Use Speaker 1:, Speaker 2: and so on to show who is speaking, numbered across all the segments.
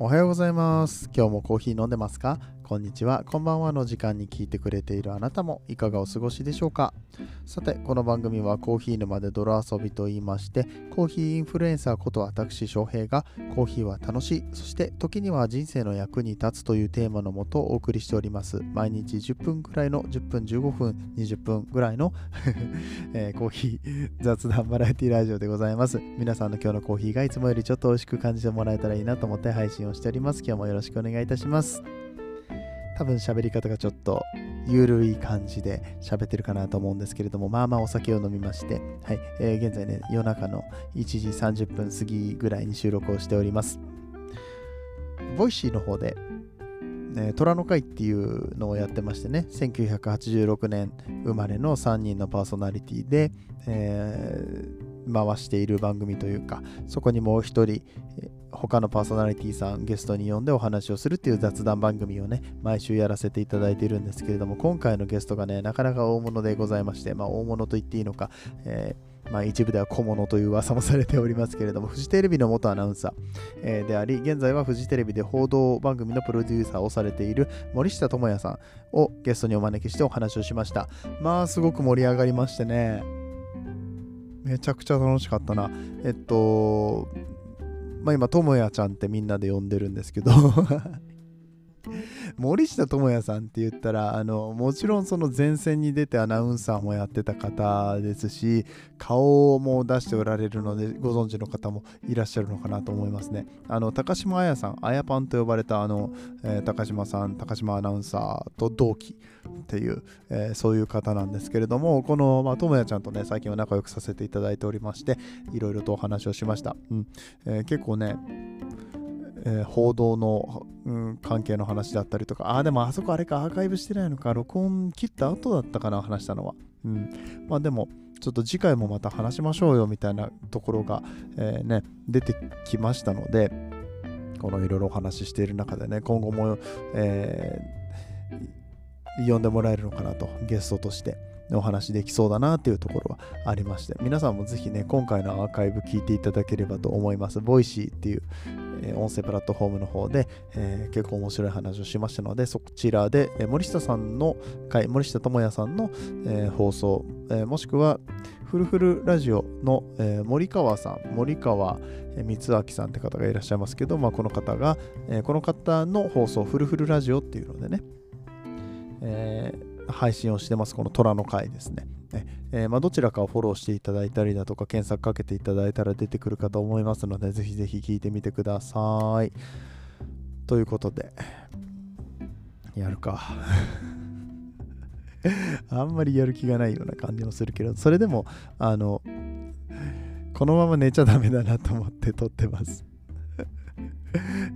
Speaker 1: おはようございます。今日もコーヒー飲んでますか？こんにちは、こんばんはの時間に聞いてくれているあなたもいかがお過ごしでしょうか？さて、この番組はコーヒー沼で泥遊びと言いまして、コーヒーインフルエンサーこと私翔平がコーヒーは楽しい、そして時には人生の役に立つというテーマのもとお送りしております。毎日10分くらいの10分15分20分ぐらいの、えーコーヒー雑談バラエティラジオでございます。皆さんの今日のコーヒーがいつもよりちょっと美味しく感じてもらえたらいいなと思って配信をしております。今日もよろしくお願いいたします。多分喋り方がちょっとゆるい感じで喋ってるかなと思うんですけれども、まあまあお酒を飲みまして、はい、えー現在ね、夜中の1時30分過ぎぐらいに収録をしております。 Voicy の方で、ね、虎の会っていうのをやってましてね、1986年生まれの3人のパーソナリティで、えー回している番組というか、そこにもう一人、え他のパーソナリティさんゲストに呼んでお話をするっていう雑談番組をね毎週やらせていただいているんですけれども今回のゲストがねなかなか大物でございましてまあ大物と言っていいのか、えーまあ、一部では小物という噂もされておりますけれどもフジテレビの元アナウンサ、ーであり現在はフジテレビで報道番組のプロデューサーをされている森下智也さんをゲストにお招きしてお話をしました。まあすごく盛り上がりましてね。めちゃくちゃ楽しかったな。えっとまあ今、ともやちゃんってみんなで呼んでるんですけど、森下智也さんって言ったら、あの、もちろんその前線に出てアナウンサーもやってた方ですし、顔も出しておられるので、ご存知の方もいらっしゃるのかなと思いますね。あの、高島彩さん、あやパンと呼ばれた、あの、えー高島さん、高島アナウンサーと同期っていう、えーそういう方なんですけれども、この、まあ、智也ちゃんとね、最近は仲良くさせていただいておりまして、いろいろとお話をしました。うんえー結構ね、えー報道の、うん、関係の話だったりとか、ああ、でもあそこあれか、アーカイブしてないのか、録音切った後だったかな、話したのは。うん、まあでも、ちょっと次回もまた話しましょうよみたいなところが、えーね、出てきましたので、このいろいろお話ししている中でね、今後も、えー呼んでもらえるのかなと、ゲストとして。お話できそうだなっていうところはありまして皆さんもぜひね今回のアーカイブ聞いていただければと思います Voicy っていう、ー音声プラットフォームの方で、え結構面白い話をしましたのでそちらで、え森下さんの回森下智也さんの、え放送、えもしくはフルフルラジオの、え森川さん森川え光明さんって方がいらっしゃいますけど、まあ、この方が、えこの方の放送フルフルラジオっていうのでね、えー配信をしてます、この虎の会ですね。えーまあ、どちらかをフォローしていただいたりだとか、検索かけていただいたら出てくるかと思いますので、ぜひぜひ聞いてみてください。ということで、やるか。あんまりやる気がないような感じもするけど、それでも、あの、このまま寝ちゃダメだなと思って撮ってます。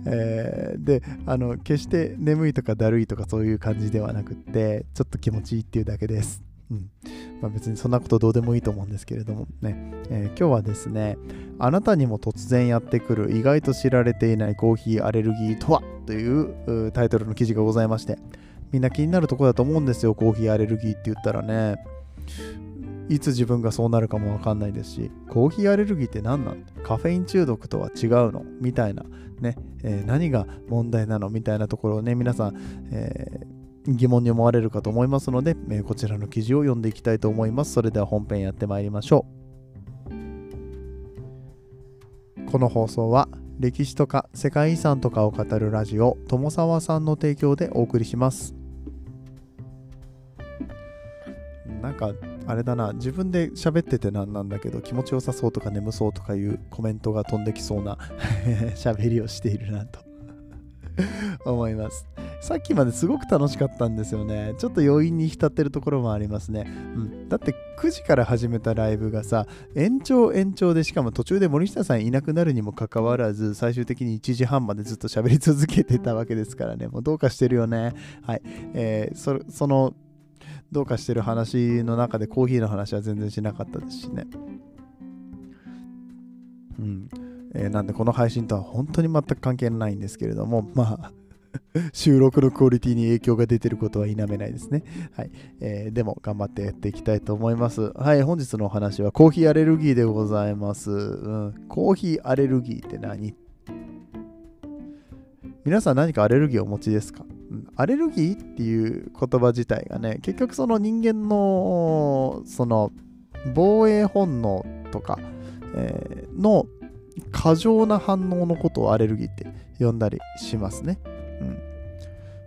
Speaker 1: えーであの決して眠いとかだるいとかそういう感じではなくってちょっと気持ちいいっていうだけです、うんまあ、別にそんなことどうでもいいと思うんですけれどもね、えー今日はですねあなたにも突然やってくる意外と知られていないコーヒーアレルギーとはというタイトルの記事がございましてみんな気になるとこだと思うんですよコーヒーアレルギーって言ったらね。いつ自分がそうなるかもわかんないですし、コーヒーアレルギーって何なん？カフェイン中毒とは違うの？みたいな、ね、えー何が問題なの？みたいなところをね、皆さん、えー疑問に思われるかと思いますので、えーこちらの記事を読んでいきたいと思います。それでは本編やってまいりましょう。この放送は、歴史とか世界遺産とかを語るラジオ、友沢さんの提供でお送りします。なんかあれだな自分で喋っててなんなんだけど気持ちよさそうとか眠そうとかいうコメントが飛んできそうな 喋りをしているなと 思います。さっきまですごく楽しかったんですよね。ちょっと余韻に浸ってるところもありますね、うん、だって9時から始めたライブがさ延長延長でしかも途中で森下さんいなくなるにもかかわらず最終的に1時半までずっと喋り続けてたわけですからね。もうどうかしてるよね。はい、えーそそのどうかしてる話の中でコーヒーの話は全然しなかったですしね。うん。えーなんでこの配信とは本当に全く関係ないんですけれども、まあ、収録のクオリティに影響が出てることは否めないですね。はい。えーでも頑張ってやっていきたいと思います。はい。本日のお話はコーヒーアレルギーでございます。うん。コーヒーアレルギーって何？皆さん何かアレルギーをお持ちですか、うん、アレルギーっていう言葉自体がね、結局その人間のその防衛本能とか、えー、の過剰な反応のことをアレルギーって呼んだりしますね。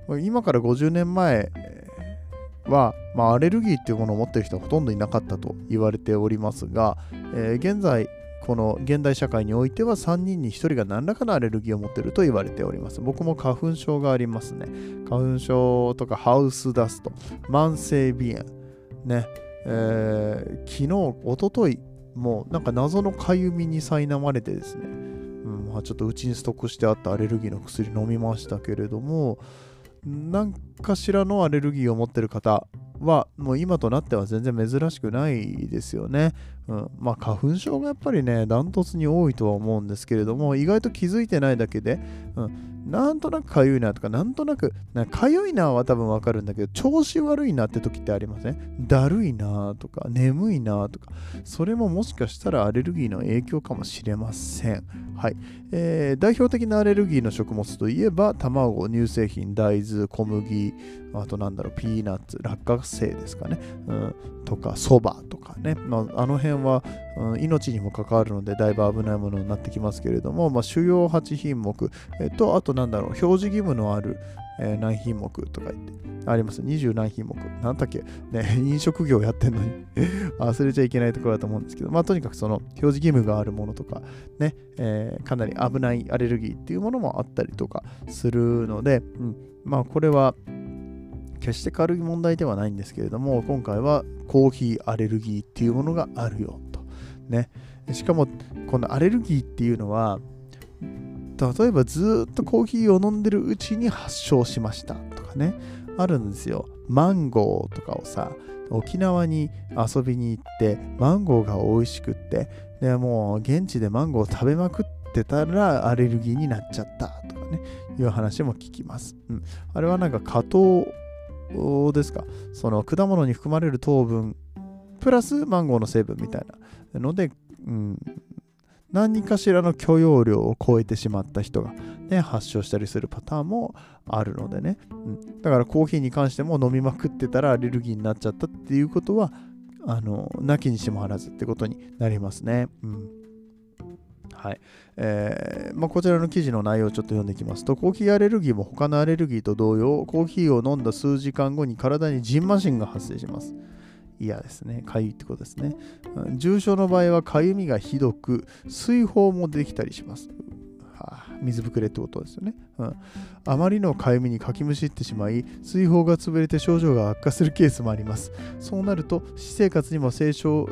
Speaker 1: うん、今から50年前は、まあ、アレルギーっていうものを持ってる人はほとんどいなかったと言われておりますが、えー、現在この現代社会においては3人に1人が何らかのアレルギーを持っていると言われております。僕も花粉症がありますね。花粉症とかハウスダスト、慢性鼻炎、ね、えー、昨日、おととい、もうなんか謎のかゆみに苛まれてですね、うんまあ、ちょっとうちにストックしてあったアレルギーの薬飲みましたけれども、何かしらのアレルギーを持ってる方はもう今となっては全然珍しくないですよね。うん、まあ花粉症がやっぱりねダントツに多いとは思うんですけれども意外と気づいてないだけで、うん、なんとなくかゆいなとかなんとなくかゆいなは多分わかるんだけど調子悪いなって時ってありません？だるいなとか眠いなとかそれももしかしたらアレルギーの影響かもしれません。はい、えー、代表的なアレルギーの食物といえば卵乳製品大豆小麦あとなんだろうピーナッツ落花生ですかね、うん、とかそばとかね、まあ、あの辺は、うん、命にも関わるのでだいぶ危ないものになってきますけれども、まあ、主要8品目、えっと、あとなんだろう、表示義務のある、えー、何品目とか言って、あります。20何品目。なんだっけ？ね、飲食業やってんのに 忘れちゃいけないところだと思うんですけど、まあとにかくその表示義務があるものとか、ね、えー、かなり危ないアレルギーっていうものもあったりとかするので、うん、まあこれは、決して軽い問題ではないんですけれども、今回はコーヒーアレルギーっていうものがあるよと。ね。しかも、このアレルギーっていうのは、例えばずっとコーヒーを飲んでるうちに発症しましたとかね。あるんですよ。マンゴーとかをさ沖縄に遊びに行ってマンゴーが美味しくってでもう現地でマンゴーを食べまくってたらアレルギーになっちゃったとかね。いう話も聞きます、うん、あれはなんか果糖ですか？その果物に含まれる糖分プラスマンゴーの成分みたいな。ので、うん、何かしらの許容量を超えてしまった人が、ね、発症したりするパターンもあるのでね、うん、だからコーヒーに関しても飲みまくってたらアレルギーになっちゃったっていうことはあのなきにしもあらずってことになりますね。うん。はいえーまあ、こちらの記事の内容をちょっと読んでいきますと、コーヒーアレルギーも他のアレルギーと同様、コーヒーを飲んだ数時間後に体にジンマシンが発生します。嫌ですね。かゆいってことですね。重症の場合はかゆみがひどく、水泡もできたりします。あ、水ぶくれってことですよね、うん。あまりのかゆみにかきむしってしまい、水泡が潰れて症状が悪化するケースもあります。そうなると、私生活にも清少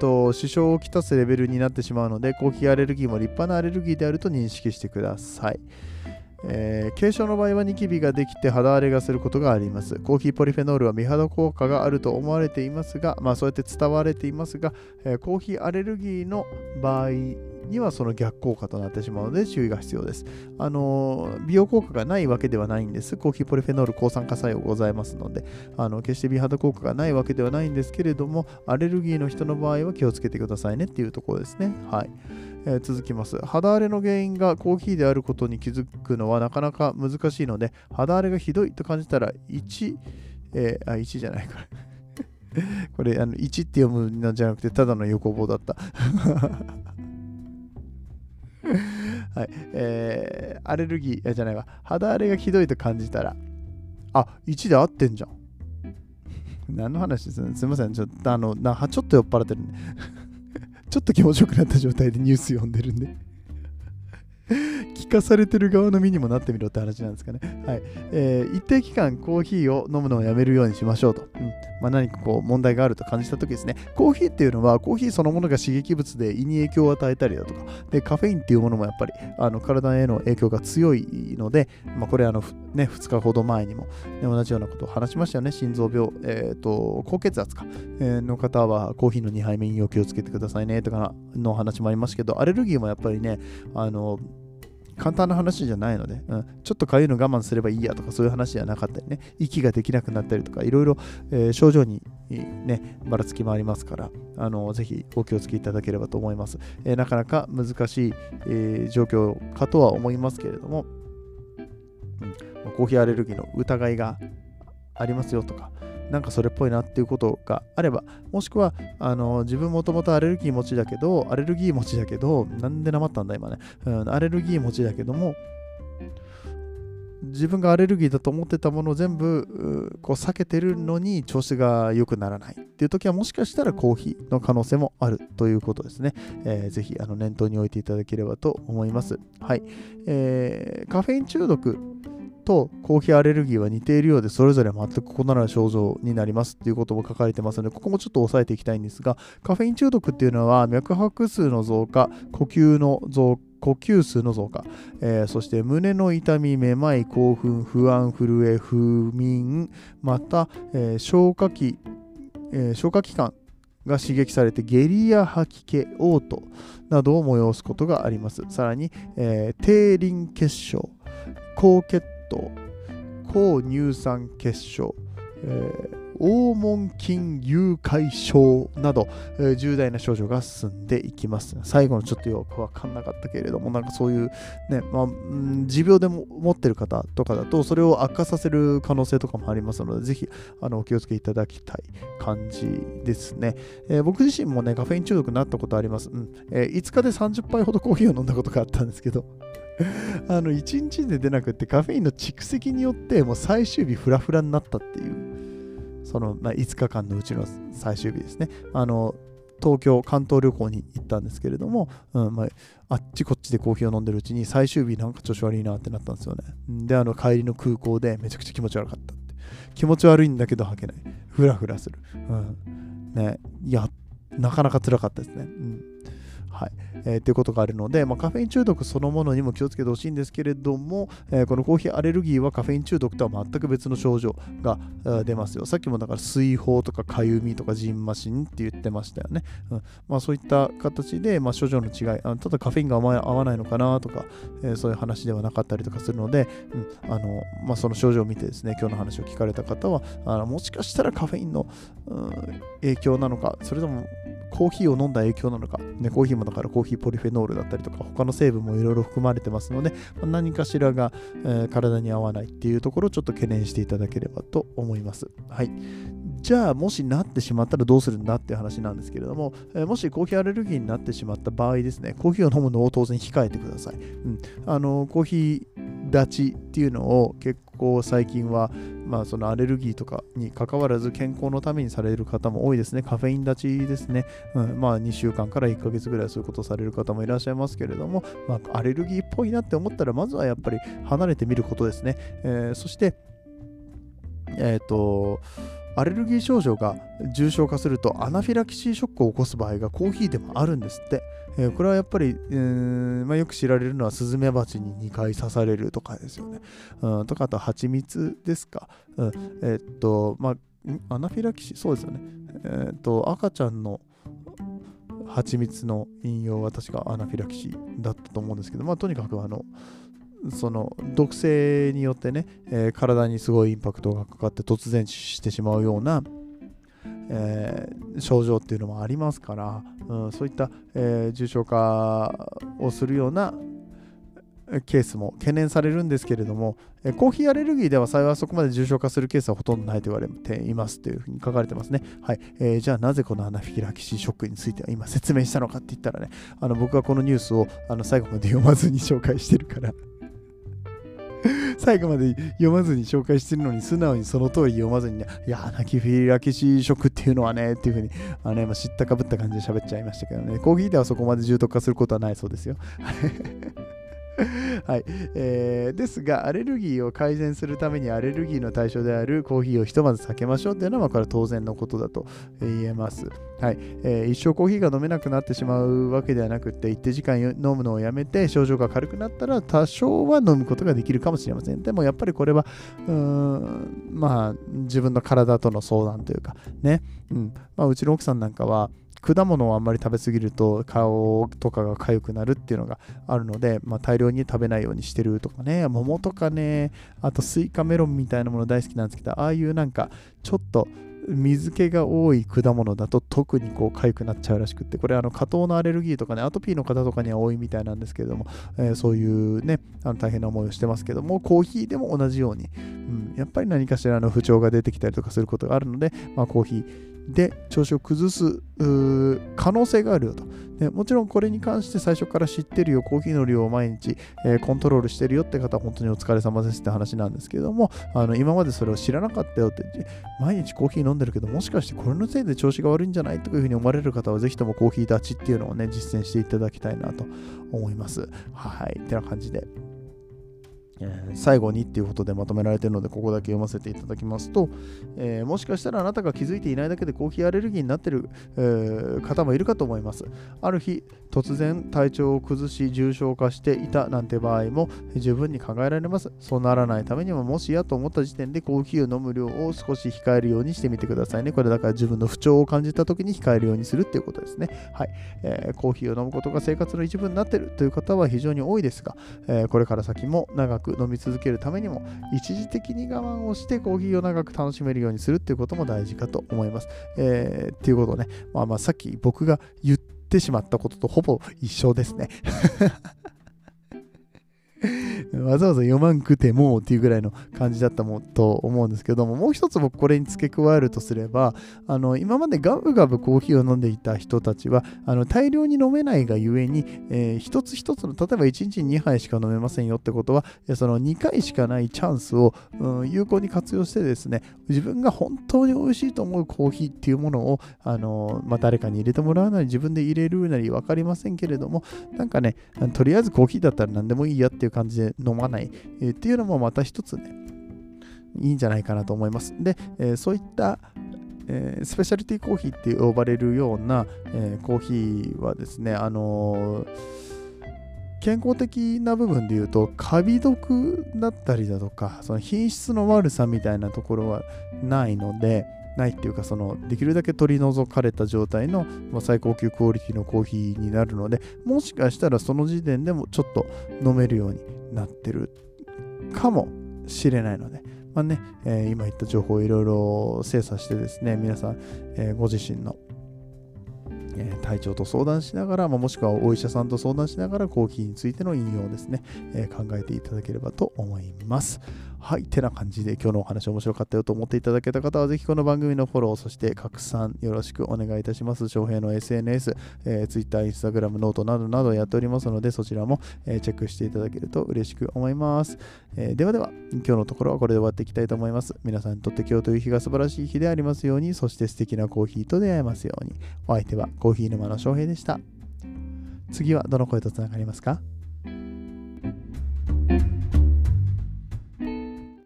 Speaker 1: と支障をきたすレベルになってしまうので、コーヒーアレルギーも立派なアレルギーであると認識してください。えー、軽症の場合はニキビができて肌荒れがすることがあります。コーヒーポリフェノールは美肌効果があると思われていますが、まあそうやって伝われていますが、えー、コーヒーアレルギーの場合にはその逆効果となってしまうので注意が必要です。あの、美容効果がないわけではないんです。コーヒーポリフェノール抗酸化作用ございますので、あの決して美肌効果がないわけではないんですけれども、アレルギーの人の場合は気をつけてくださいねっていうところですね。はい。え、続きます。肌荒れの原因がコーヒーであることに気づくのはなかなか難しいので、肌荒れがひどいと感じたら1、えー、あ、1じゃないか これ、あの1って読むのじゃなくて、ただの横棒だった はい、えー、アレルギーじゃないわ。肌荒れがひどいと感じたら、あ、1で合ってんじゃん。何の話です？すいません。ちょっと、あの、なちょっと酔っ払ってるんで ちょっと気持ちよくなった状態でニュース読んでるんで聞かされてる側の身にもなってみろって話なんですかね。はい。えー、一定期間コーヒーを飲むのをやめるようにしましょうと。うんまあ、何かこう問題があると感じたときですね。コーヒーっていうのはコーヒーそのものが刺激物で胃に影響を与えたりだとか、でカフェインっていうものもやっぱりあの体への影響が強いので、まあ、これあの、ね、2日ほど前にも、ね、同じようなことを話しましたよね。心臓病、えーと、高血圧か、えー、の方はコーヒーの2杯目にお気をつけてくださいねとかの話もありますけど、アレルギーもやっぱりね、あの簡単な話じゃないので、うん、ちょっとかゆいの我慢すればいいやとかそういう話じゃなかったりね、息ができなくなったりとか、いろいろ、えー、症状にね、ばらつきもありますから、あのぜひお気をつけいただければと思います。えー、なかなか難しい、えー、状況かとは思いますけれども、うん。コーヒーアレルギーの疑いがありますよとか、なんかそれっぽいなっていうことがあれば、もしくは、あの自分もともとアレルギー持ちだけど、アレルギー持ちだけど、なんでなまったんだ今ね、うん、アレルギー持ちだけども、自分がアレルギーだと思ってたものを全部こう避けてるのに調子が良くならないっていう時はもしかしたらコーヒーの可能性もあるということですね。えー、ぜひあの念頭に置いていただければと思います。はい。えー、カフェイン中毒とコーヒーアレルギーは似ているようでそれぞれ全く異なる症状になりますっていうことも書かれてますのでここもちょっと押さえていきたいんですがカフェイン中毒っていうのは脈拍数の増加呼吸の増加呼吸数の増加、えー、そして胸の痛み、めまい、興奮、不安、震え、不眠、また、えー、消化器、えー、消化器官が刺激されて下痢や吐き気、嘔吐などを催すことがあります。さらに、えー、低リン血症、高血糖、高乳酸血症、え黄門筋誘拐症など、えー、重大な症状が進んでいきます。最後のちょっとよくわかんなかったけれども、なんかそういうね、まあ、持病でも持ってる方とかだと、それを悪化させる可能性とかもありますので、ぜひあのお気をつけいただきたい感じですね。えー、僕自身もね、カフェイン中毒になったことあります。うんえー、5日で30杯ほどコーヒーを飲んだことがあったんですけど、あの1日で出なくってカフェインの蓄積によってもう最終日フラフラになったっていうその、まあ、5日間のうちの最終日ですね。あの東京、関東旅行に行ったんですけれども、うんまあ、あっちこっちでコーヒーを飲んでるうちに最終日なんか調子悪いなってなったんですよね。で、あの帰りの空港でめちゃくちゃ気持ち悪かったって。気持ち悪いんだけど吐けない。ふらふらする。うん。ね、いや、なかなか辛かったですね。うんはい。えー、っていうことがあるので、まあ、カフェイン中毒そのものにも気をつけてほしいんですけれども、えー、このコーヒーアレルギーはカフェイン中毒とは全く別の症状が出ますよ。さっきもだから水泡とかかゆみとかジンマシンって言ってましたよね。うんまあ、そういった形で、まあ、症状の違いあの、ただカフェインが合わないのかなとか、えー、そういう話ではなかったりとかするので、うんあのまあ、その症状を見てですね、今日の話を聞かれた方は、あのもしかしたらカフェインの、うん、影響なのか、それともコーヒーを飲んだ影響なのか、ね、コーヒーもだからコーヒーポリフェノールだったりとか、他の成分もいろいろ含まれてますので、まあ、何かしらが、えー、体に合わないっていうところをちょっと懸念していただければと思います。はい。じゃあもしなってしまったらどうするんだっていう話なんですけれども、えー、もしコーヒーアレルギーになってしまった場合ですね、コーヒーを飲むのを当然控えてください。うん、あのコーヒー立ちっていうのを結構最近は、まあ、そのアレルギーとかにかかわらず健康のためにされる方も多いですね。カフェイン立ちですね。うん、まあ2週間から1ヶ月ぐらいそういうことをされる方もいらっしゃいますけれども、まあ、アレルギーっぽいなって思ったらまずはやっぱり離れてみることですね。えー、そして、えっ、ー、と、アレルギー症状が重症化するとアナフィラキシーショックを起こす場合がコーヒーでもあるんですって。えー、これはやっぱり、えーまあ、よく知られるのはスズメバチに2回刺されるとかですよね。うん、とかあと蜂蜜ですか。うん、えー、っと、まあ、アナフィラキシー、そうですよね。えっと、赤ちゃんの蜂蜜の飲用は確かアナフィラキシーだったと思うんですけど、まあ、とにかくあの、その毒性によってね、えー、体にすごいインパクトがかかって突然死してしまうような、えー、症状っていうのもありますから、うん、そういった、えー、重症化をするようなケースも懸念されるんですけれども、えコーヒーアレルギーでは幸いそこまで重症化するケースはほとんどないと言われていますというふうに書かれてますね。はい。えー、じゃあなぜこのアナフィラキシーショックについては今説明したのかって言ったらね、あの僕はこのニュースをあの最後まで読まずに紹介してるから最後まで読まずに紹介してるのに素直にその通り読まずにね、いや、泣きフィラキシー食っていうのはね、っていうふうに、あのね、まあ、知ったかぶった感じで喋っちゃいましたけどね、コーヒーではそこまで重篤化することはないそうですよ。はい、えー、ですが、アレルギーを改善するためにアレルギーの対象であるコーヒーをひとまず避けましょうっていうのは、これは当然のことだと言えます。はいえー、一生コーヒーが飲めなくなってしまうわけではなくて、一定時間飲むのをやめて症状が軽くなったら多少は飲むことができるかもしれません。でもやっぱりこれは、うーんまあ、自分の体との相談というか、ね、うんまあ、うちの奥さんなんかは、果物をあんまり食べ過ぎると顔とかが痒くなるっていうのがあるので、まあ、大量に食べないようにしてるとかね。桃とかね。あとスイカメロンみたいなもの大好きなんですけどああいうなんかちょっと水気が多い果物だと特にこう痒くなっちゃうらしくって。これあの果糖のアレルギーとかねアトピーの方とかには多いみたいなんですけれども、えー、そういうねあの大変な思いをしてますけどもコーヒーでも同じように、うん、やっぱり何かしらの不調が出てきたりとかすることがあるので、まあ、コーヒーで調子を崩す可能性があるよと、ね。もちろんこれに関して最初から知ってるよ、コーヒーの量を毎日、えー、コントロールしてるよって方は本当にお疲れ様ですって話なんですけども、あの今までそれを知らなかったよって、毎日コーヒー飲んでるけど、もしかしてこれのせいで調子が悪いんじゃないというふうに思われる方は、ぜひともコーヒー立ちっていうのをね、実践していただきたいなと思います。はい。ってな感じで。え、最後にっていうことでまとめられているので、ここだけ読ませていただきますと、えー、もしかしたらあなたが気づいていないだけでコーヒーアレルギーになっている、えー、方もいるかと思います。ある日、突然体調を崩し重症化していたなんて場合も十分に考えられます。そうならないためにも、もしやと思った時点でコーヒーを飲む量を少し控えるようにしてみてくださいね。これだから自分の不調を感じた時に控えるようにするっていうことですね。はい。えー、コーヒーを飲むことが生活の一部になっているという方は非常に多いですが、え、これから先も長く飲み続けるためにも、一時的に我慢をしてコーヒーを長く楽しめるようにするっていうことも大事かと思います。えー、っていうことね、まあまあさっき僕が言ってしまったこととほぼ一緒ですね。わざわざ読まんくてもっていうぐらいの感じだったもと思うんですけども、もう一つ僕これに付け加えるとすれば、あの今までガブガブコーヒーを飲んでいた人たちは、あの大量に飲めないがゆえに、えー、一つ一つの、例えば1日に2杯しか飲めませんよってことは、その2回しかないチャンスを、うん、有効に活用してですね、自分が本当に美味しいと思うコーヒーっていうものを、あのまあ、誰かに入れてもらうなり、自分で入れるなり分かりませんけれども、なんかね、とりあえずコーヒーだったら何でもいいやっていう感じで飲まない、えー、っていうのもまた一つね、いいんじゃないかなと思います。で、えー、そういった、えー、スペシャリティコーヒーって呼ばれるような、えー、コーヒーはですね、あの健康的な部分で言うとカビ毒だったりだとかその品質の悪さみたいなところはないのでないっていうかそのできるだけ取り除かれた状態の、ま、最高級クオリティのコーヒーになるのでもしかしたらその時点でもちょっと飲めるようになってるかもしれないので、まあねえー、今言った情報をいろいろ精査してですね皆さん、えー、ご自身のえ体調と相談しながら、ま、もしくはお医者さんと相談しながらコーヒーについての飲用ですね、え考えていただければと思います。はい、てな感じで今日のお話面白かったよと思っていただけた方はぜひこの番組のフォロー、そして拡散よろしくお願いいたします。翔平の SNS、えー、Twitter、Instagram、 note などなどやっておりますのでそちらも、えー、チェックしていただけると嬉しく思います、えー、ではでは今日のところはこれで終わっていきたいと思います。皆さんにとって今日という日が素晴らしい日でありますように、そして素敵なコーヒーと出会えますように。お相手はコーヒー沼の翔平でした。次はどの声とつながりますか？